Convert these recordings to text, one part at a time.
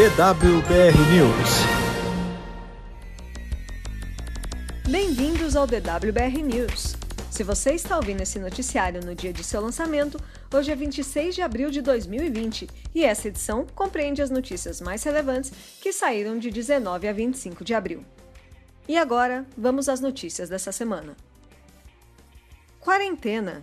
DWBR News. Bem-vindos ao DWBR News. Se você está ouvindo esse noticiário no dia de seu lançamento, hoje é 26 de abril de 2020 e essa edição compreende as notícias mais relevantes que saíram de 19 a 25 de abril. E agora, vamos às notícias dessa semana. Quarentena.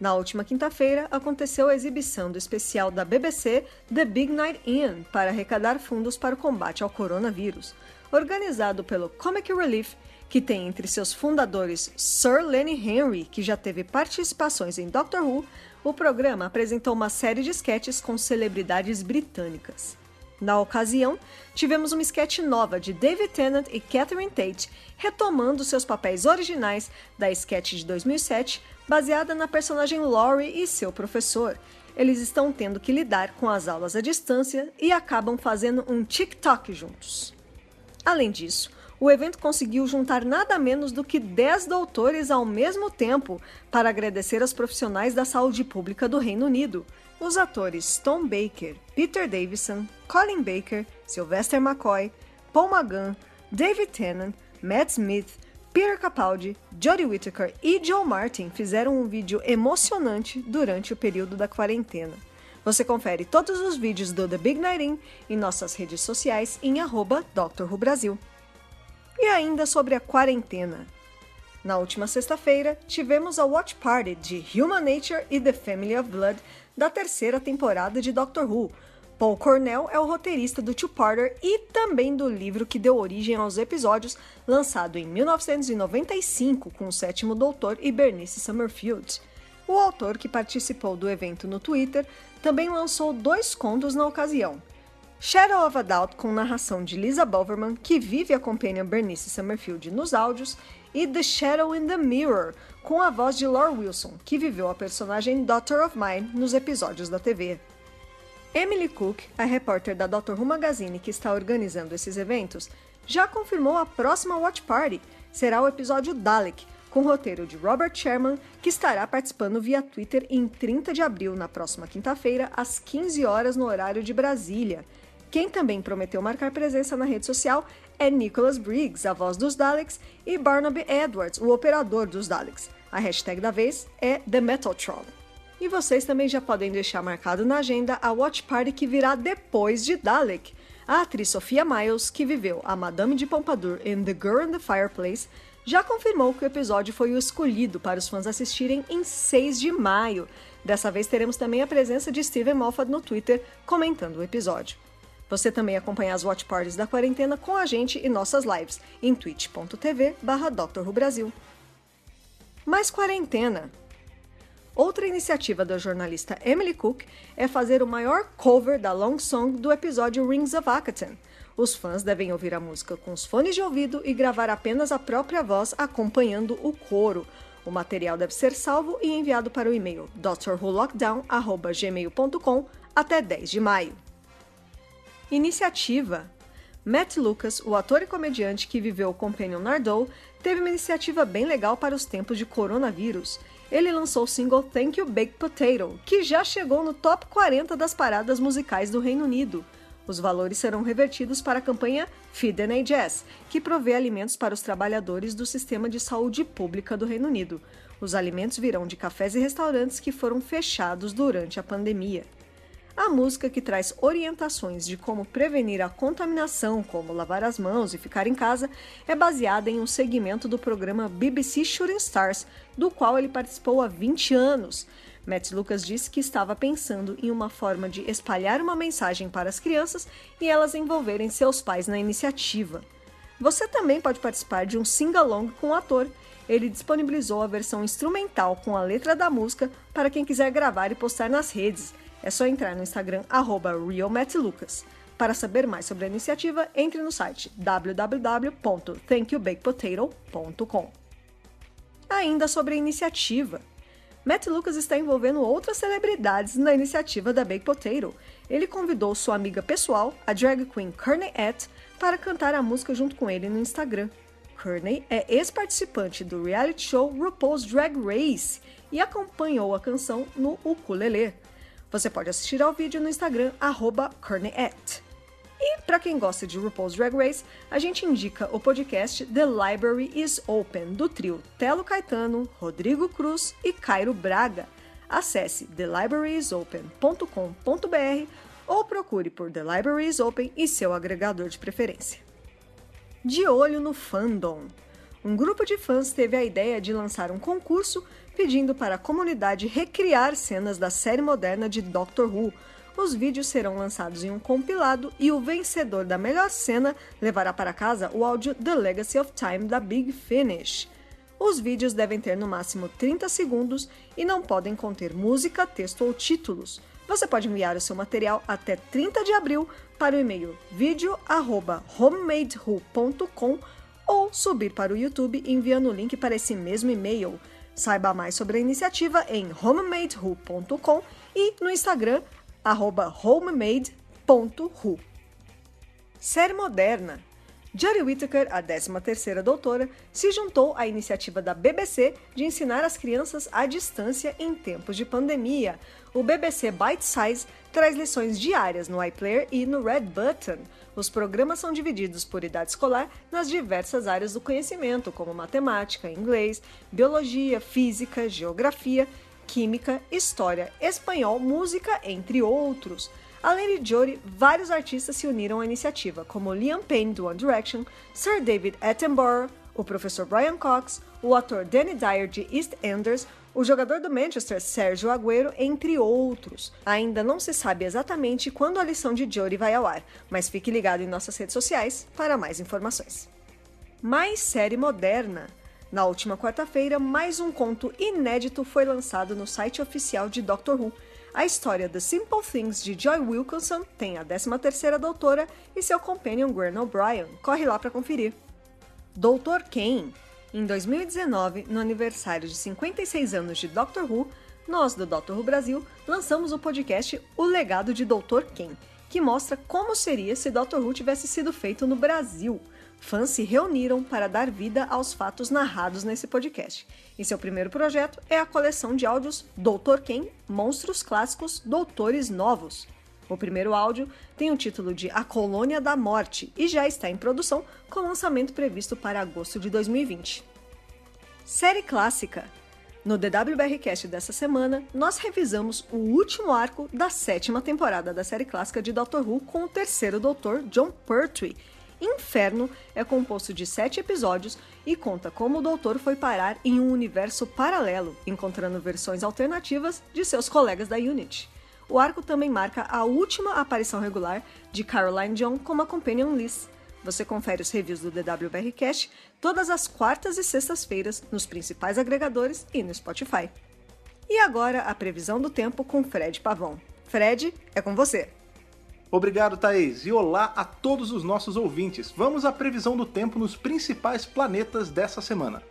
Na última quinta-feira, aconteceu a exibição do especial da BBC The Big Night In para arrecadar fundos para o combate ao coronavírus, organizado pelo Comic Relief, que tem entre seus fundadores Sir Lenny Henry, que já teve participações em Doctor Who. O programa apresentou uma série de sketches com celebridades britânicas. Na ocasião, tivemos uma sketch nova de David Tennant e Catherine Tate, retomando seus papéis originais da sketch de 2007, baseada na personagem Laurie e seu professor. Eles estão tendo que lidar com as aulas à distância e acabam fazendo um TikTok juntos. Além disso, o evento conseguiu juntar nada menos do que 10 doutores ao mesmo tempo para agradecer aos profissionais da saúde pública do Reino Unido. Os atores Tom Baker, Peter Davison, Colin Baker, Sylvester McCoy, Paul McGann, David Tennant, Matt Smith, Peter Capaldi, Jodie Whittaker e Joe Martin fizeram um vídeo emocionante durante o período da quarentena. Você confere todos os vídeos do The Big Night In em nossas redes sociais em arroba Brasil. E ainda sobre a quarentena. Na última sexta-feira, tivemos a Watch Party de Human Nature e The Family of Blood da terceira temporada de Doctor Who. Paul Cornell é o roteirista do Two-Parter e também do livro que deu origem aos episódios, lançado em 1995 com o sétimo doutor e Bernice Summerfield. O autor, que participou do evento no Twitter, também lançou dois contos na ocasião. Shadow of a Doubt, com narração de Lisa Boverman, que vive e acompanha Bernice Summerfield nos áudios, e The Shadow in the Mirror, com a voz de Laura Wilson, que viveu a personagem Daughter of Mine nos episódios da TV. Emily Cook, a repórter da Doctor Who Magazine que está organizando esses eventos, já confirmou a próxima Watch Party. Será o episódio Dalek, com roteiro de Robert Sherman, que estará participando via Twitter em 30 de abril, na próxima quinta-feira, às 15 horas no horário de Brasília. Quem também prometeu marcar presença na rede social é Nicholas Briggs, a voz dos Daleks, e Barnaby Edwards, o operador dos Daleks. A hashtag da vez é The Metaltron. E vocês também já podem deixar marcado na agenda a Watch Party que virá depois de Dalek. A atriz Sophia Miles, que viveu a Madame de Pompadour em The Girl in the Fireplace, já confirmou que o episódio foi o escolhido para os fãs assistirem em 6 de maio. Dessa vez teremos também a presença de Steven Moffat no Twitter comentando o episódio. Você também acompanha as Watch Parties da quarentena com a gente e nossas lives em twitch.tv barra Brasil. Mais quarentena! Outra iniciativa da jornalista Emily Cook é fazer o maior cover da long song do episódio Rings of Akaten. Os fãs devem ouvir a música com os fones de ouvido e gravar apenas a própria voz acompanhando o coro. O material deve ser salvo e enviado para o e-mail drwholockdown.gmail.com até 10 de maio. Iniciativa. Matt Lucas, o ator e comediante que viveu o Companion Nardole, teve uma iniciativa bem legal para os tempos de coronavírus. Ele lançou o single Thank You Baked Potato, que já chegou no top 40 das paradas musicais do Reino Unido. Os valores serão revertidos para a campanha Feed NHS, que provê alimentos para os trabalhadores do sistema de saúde pública do Reino Unido. Os alimentos virão de cafés e restaurantes que foram fechados durante a pandemia. A música que traz orientações de como prevenir a contaminação, como lavar as mãos e ficar em casa, é baseada em um segmento do programa BBC Shooting Stars, do qual ele participou há 20 anos. Matt Lucas disse que estava pensando em uma forma de espalhar uma mensagem para as crianças e elas envolverem seus pais na iniciativa. Você também pode participar de um sing-along com o ator. Ele disponibilizou a versão instrumental com a letra da música para quem quiser gravar e postar nas redes. É só entrar no Instagram RealMattLucas. Para saber mais sobre a iniciativa, entre no site www.thankyoubakepotato.com. Ainda sobre a iniciativa. Matt Lucas está envolvendo outras celebridades na iniciativa da Bake Potato. Ele convidou sua amiga pessoal, a drag queen Courtney Ett, para cantar a música junto com ele no Instagram. Courtney é ex-participante do reality show RuPaul's Drag Race e acompanhou a canção no ukulele. Você pode assistir ao vídeo no Instagram, arroba Para quem gosta de RuPaul's Drag Race, a gente indica o podcast The Library is Open, do trio Telo Caetano, Rodrigo Cruz e Cairo Braga. Acesse thelibrariesopen.com.br ou procure por The Library is Open e seu agregador de preferência. De olho no fandom. Um grupo de fãs teve a ideia de lançar um concurso pedindo para a comunidade recriar cenas da série moderna de Doctor Who. Os vídeos serão lançados em um compilado e o vencedor da melhor cena levará para casa o áudio The Legacy of Time da Big Finish. Os vídeos devem ter no máximo 30 segundos e não podem conter música, texto ou títulos. Você pode enviar o seu material até 30 de abril para o e-mail video@homemadewho.com ou subir para o YouTube enviando o link para esse mesmo e-mail. Saiba mais sobre a iniciativa em homemadewho.com e no Instagram homemade.who. Série moderna Jodie Whittaker, a 13ª doutora, se juntou à iniciativa da BBC de ensinar as crianças à distância em tempos de pandemia. O BBC Bite Size traz lições diárias no iPlayer e no Red Button. Os programas são divididos por idade escolar nas diversas áreas do conhecimento, como matemática, inglês, biologia, física, geografia, química, história, espanhol, música, entre outros. Além de Jodie, vários artistas se uniram à iniciativa, como Liam Payne do One Direction, Sir David Attenborough, o professor Brian Cox, o ator Danny Dyer de EastEnders, o jogador do Manchester Sérgio Agüero, entre outros. Ainda não se sabe exatamente quando a lição de Jodie vai ao ar, mas fique ligado em nossas redes sociais para mais informações. Mais série moderna. Na última quarta-feira, mais um conto inédito foi lançado no site oficial de Doctor Who, a história The Simple Things de Joy Wilkinson tem a 13ª doutora e seu companion Gwen O'Brien. Corre lá para conferir. Doutor Kane. Em 2019, no aniversário de 56 anos de Doctor Who, nós do Doctor Who Brasil lançamos o podcast O Legado de Doutor Kane, que mostra como seria se Doctor Who tivesse sido feito no Brasil. Fãs se reuniram para dar vida aos fatos narrados nesse podcast. E seu primeiro projeto é a coleção de áudios Doutor Quem Monstros Clássicos Doutores Novos. O primeiro áudio tem o título de A Colônia da Morte e já está em produção, com lançamento previsto para agosto de 2020. Série clássica. No DWBRcast dessa semana, nós revisamos o último arco da sétima temporada da série clássica de Doctor Who com o terceiro doutor, John Pertwee, Inferno é composto de sete episódios e conta como o Doutor foi parar em um universo paralelo, encontrando versões alternativas de seus colegas da Unity. O arco também marca a última aparição regular de Caroline John como a Companion Liz. Você confere os reviews do DWBR Cast todas as quartas e sextas-feiras nos principais agregadores e no Spotify. E agora a previsão do tempo com Fred Pavão. Fred, é com você! Obrigado, Thaís, e olá a todos os nossos ouvintes. Vamos à previsão do tempo nos principais planetas dessa semana.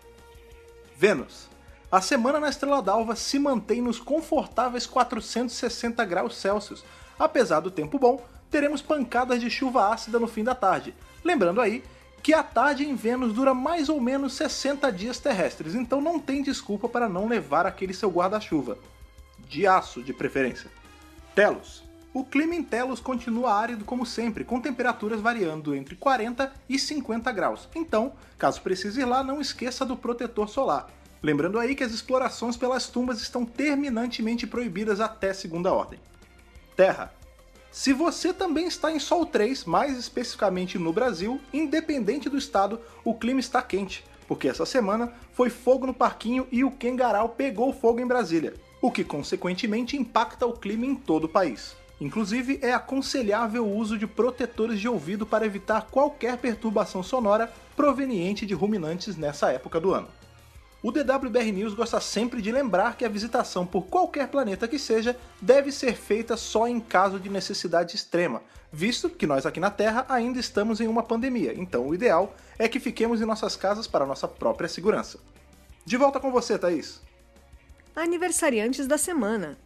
Vênus. A semana na Estrela d'Alva se mantém nos confortáveis 460 graus Celsius. Apesar do tempo bom, teremos pancadas de chuva ácida no fim da tarde. Lembrando aí que a tarde em Vênus dura mais ou menos 60 dias terrestres, então não tem desculpa para não levar aquele seu guarda-chuva. De aço, de preferência. Telos. O clima em Telos continua árido como sempre, com temperaturas variando entre 40 e 50 graus. Então, caso precise ir lá, não esqueça do protetor solar. Lembrando aí que as explorações pelas tumbas estão terminantemente proibidas até segunda ordem. Terra. Se você também está em Sol 3, mais especificamente no Brasil, independente do estado, o clima está quente, porque essa semana foi fogo no parquinho e o Kengarau pegou fogo em Brasília, o que consequentemente impacta o clima em todo o país. Inclusive, é aconselhável o uso de protetores de ouvido para evitar qualquer perturbação sonora proveniente de ruminantes nessa época do ano. O DWBR News gosta sempre de lembrar que a visitação por qualquer planeta que seja deve ser feita só em caso de necessidade extrema, visto que nós aqui na Terra ainda estamos em uma pandemia, então o ideal é que fiquemos em nossas casas para nossa própria segurança. De volta com você, Thaís. Aniversariantes da semana.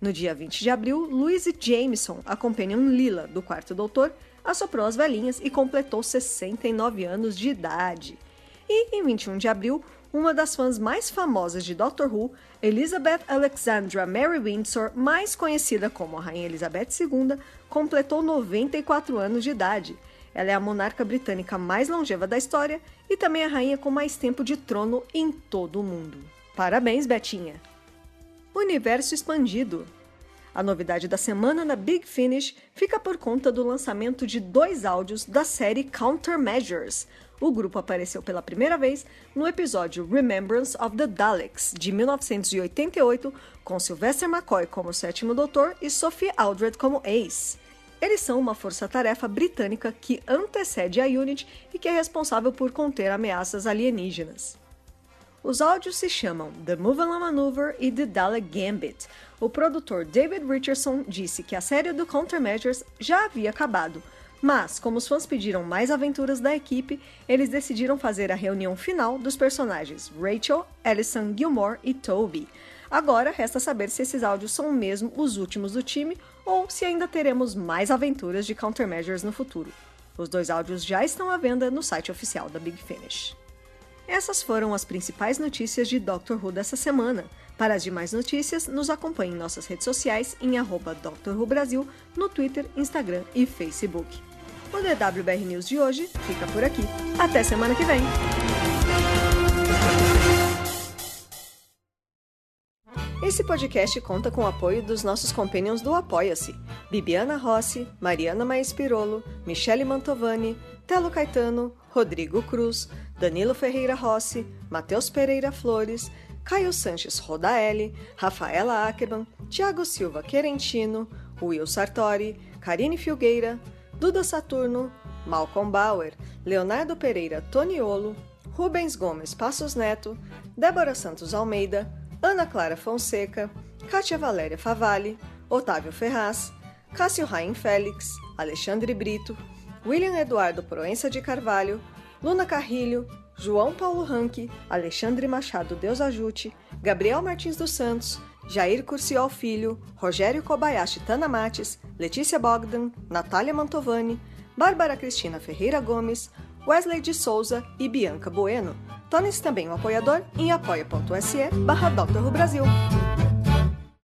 No dia 20 de abril, Louise Jameson, a companion Lila do quarto doutor, assoprou as velhinhas e completou 69 anos de idade. E em 21 de abril, uma das fãs mais famosas de Doctor Who, Elizabeth Alexandra Mary Windsor, mais conhecida como a Rainha Elizabeth II, completou 94 anos de idade. Ela é a monarca britânica mais longeva da história e também a rainha com mais tempo de trono em todo o mundo. Parabéns, Betinha! Universo expandido. A novidade da semana na Big Finish fica por conta do lançamento de dois áudios da série Countermeasures, o grupo apareceu pela primeira vez no episódio Remembrance of the Daleks, de 1988, com Sylvester McCoy como sétimo doutor e Sophie Aldred como Ace. Eles são uma força-tarefa britânica que antecede a Unity e que é responsável por conter ameaças alienígenas. Os áudios se chamam The Moveland Maneuver e The Dalek Gambit. O produtor David Richardson disse que a série do Countermeasures já havia acabado, mas, como os fãs pediram mais aventuras da equipe, eles decidiram fazer a reunião final dos personagens Rachel, Alison Gilmore e Toby. Agora resta saber se esses áudios são mesmo os últimos do time ou se ainda teremos mais aventuras de Countermeasures no futuro. Os dois áudios já estão à venda no site oficial da Big Finish. Essas foram as principais notícias de Doctor Who dessa semana. Para as demais notícias, nos acompanhe em nossas redes sociais em arroba Doctor Who Brasil, no Twitter, Instagram e Facebook. O DWBR News de hoje fica por aqui. Até semana que vem! Esse podcast conta com o apoio dos nossos companions do Apoia-se: Bibiana Rossi, Mariana Maes Pirolo, Michele Mantovani, Telo Caetano, Rodrigo Cruz, Danilo Ferreira Rossi, Matheus Pereira Flores, Caio Sanches Rodaelli, Rafaela Ackerman, Tiago Silva Querentino, Will Sartori, Karine Filgueira, Duda Saturno, Malcolm Bauer, Leonardo Pereira Toniolo, Rubens Gomes Passos Neto, Débora Santos Almeida, Ana Clara Fonseca, Kátia Valéria Favalli, Otávio Ferraz, Cássio Raim Félix, Alexandre Brito, William Eduardo Proença de Carvalho, Luna Carrilho, João Paulo Ranque, Alexandre Machado Deus Ajute, Gabriel Martins dos Santos, Jair Curciol Filho, Rogério Kobayashi Tanamates, Letícia Bogdan, Natália Mantovani, Bárbara Cristina Ferreira Gomes, Wesley de Souza e Bianca Bueno. Torne-se também um apoiador em apoia.se barra Brasil.